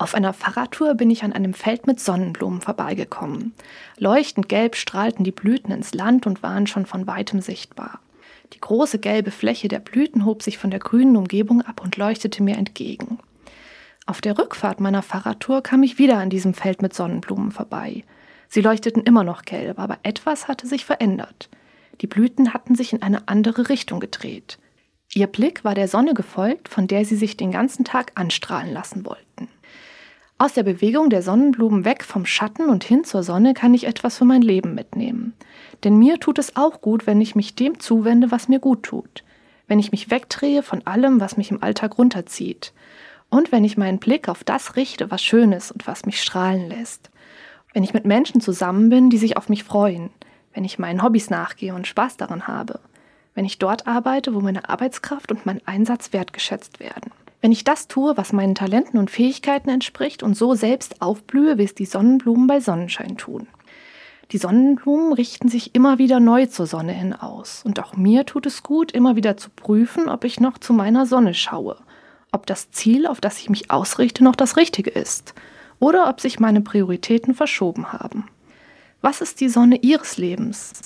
Auf einer Fahrradtour bin ich an einem Feld mit Sonnenblumen vorbeigekommen. Leuchtend gelb strahlten die Blüten ins Land und waren schon von weitem sichtbar. Die große gelbe Fläche der Blüten hob sich von der grünen Umgebung ab und leuchtete mir entgegen. Auf der Rückfahrt meiner Fahrradtour kam ich wieder an diesem Feld mit Sonnenblumen vorbei. Sie leuchteten immer noch gelb, aber etwas hatte sich verändert. Die Blüten hatten sich in eine andere Richtung gedreht. Ihr Blick war der Sonne gefolgt, von der sie sich den ganzen Tag anstrahlen lassen wollten. Aus der Bewegung der Sonnenblumen weg vom Schatten und hin zur Sonne kann ich etwas für mein Leben mitnehmen. Denn mir tut es auch gut, wenn ich mich dem zuwende, was mir gut tut. Wenn ich mich wegdrehe von allem, was mich im Alltag runterzieht. Und wenn ich meinen Blick auf das richte, was schön ist und was mich strahlen lässt. Wenn ich mit Menschen zusammen bin, die sich auf mich freuen. Wenn ich meinen Hobbys nachgehe und Spaß daran habe. Wenn ich dort arbeite, wo meine Arbeitskraft und mein Einsatz wertgeschätzt werden. Wenn ich das tue, was meinen Talenten und Fähigkeiten entspricht und so selbst aufblühe, wie es die Sonnenblumen bei Sonnenschein tun. Die Sonnenblumen richten sich immer wieder neu zur Sonne hin aus. Und auch mir tut es gut, immer wieder zu prüfen, ob ich noch zu meiner Sonne schaue. Ob das Ziel, auf das ich mich ausrichte, noch das Richtige ist. Oder ob sich meine Prioritäten verschoben haben. Was ist die Sonne Ihres Lebens?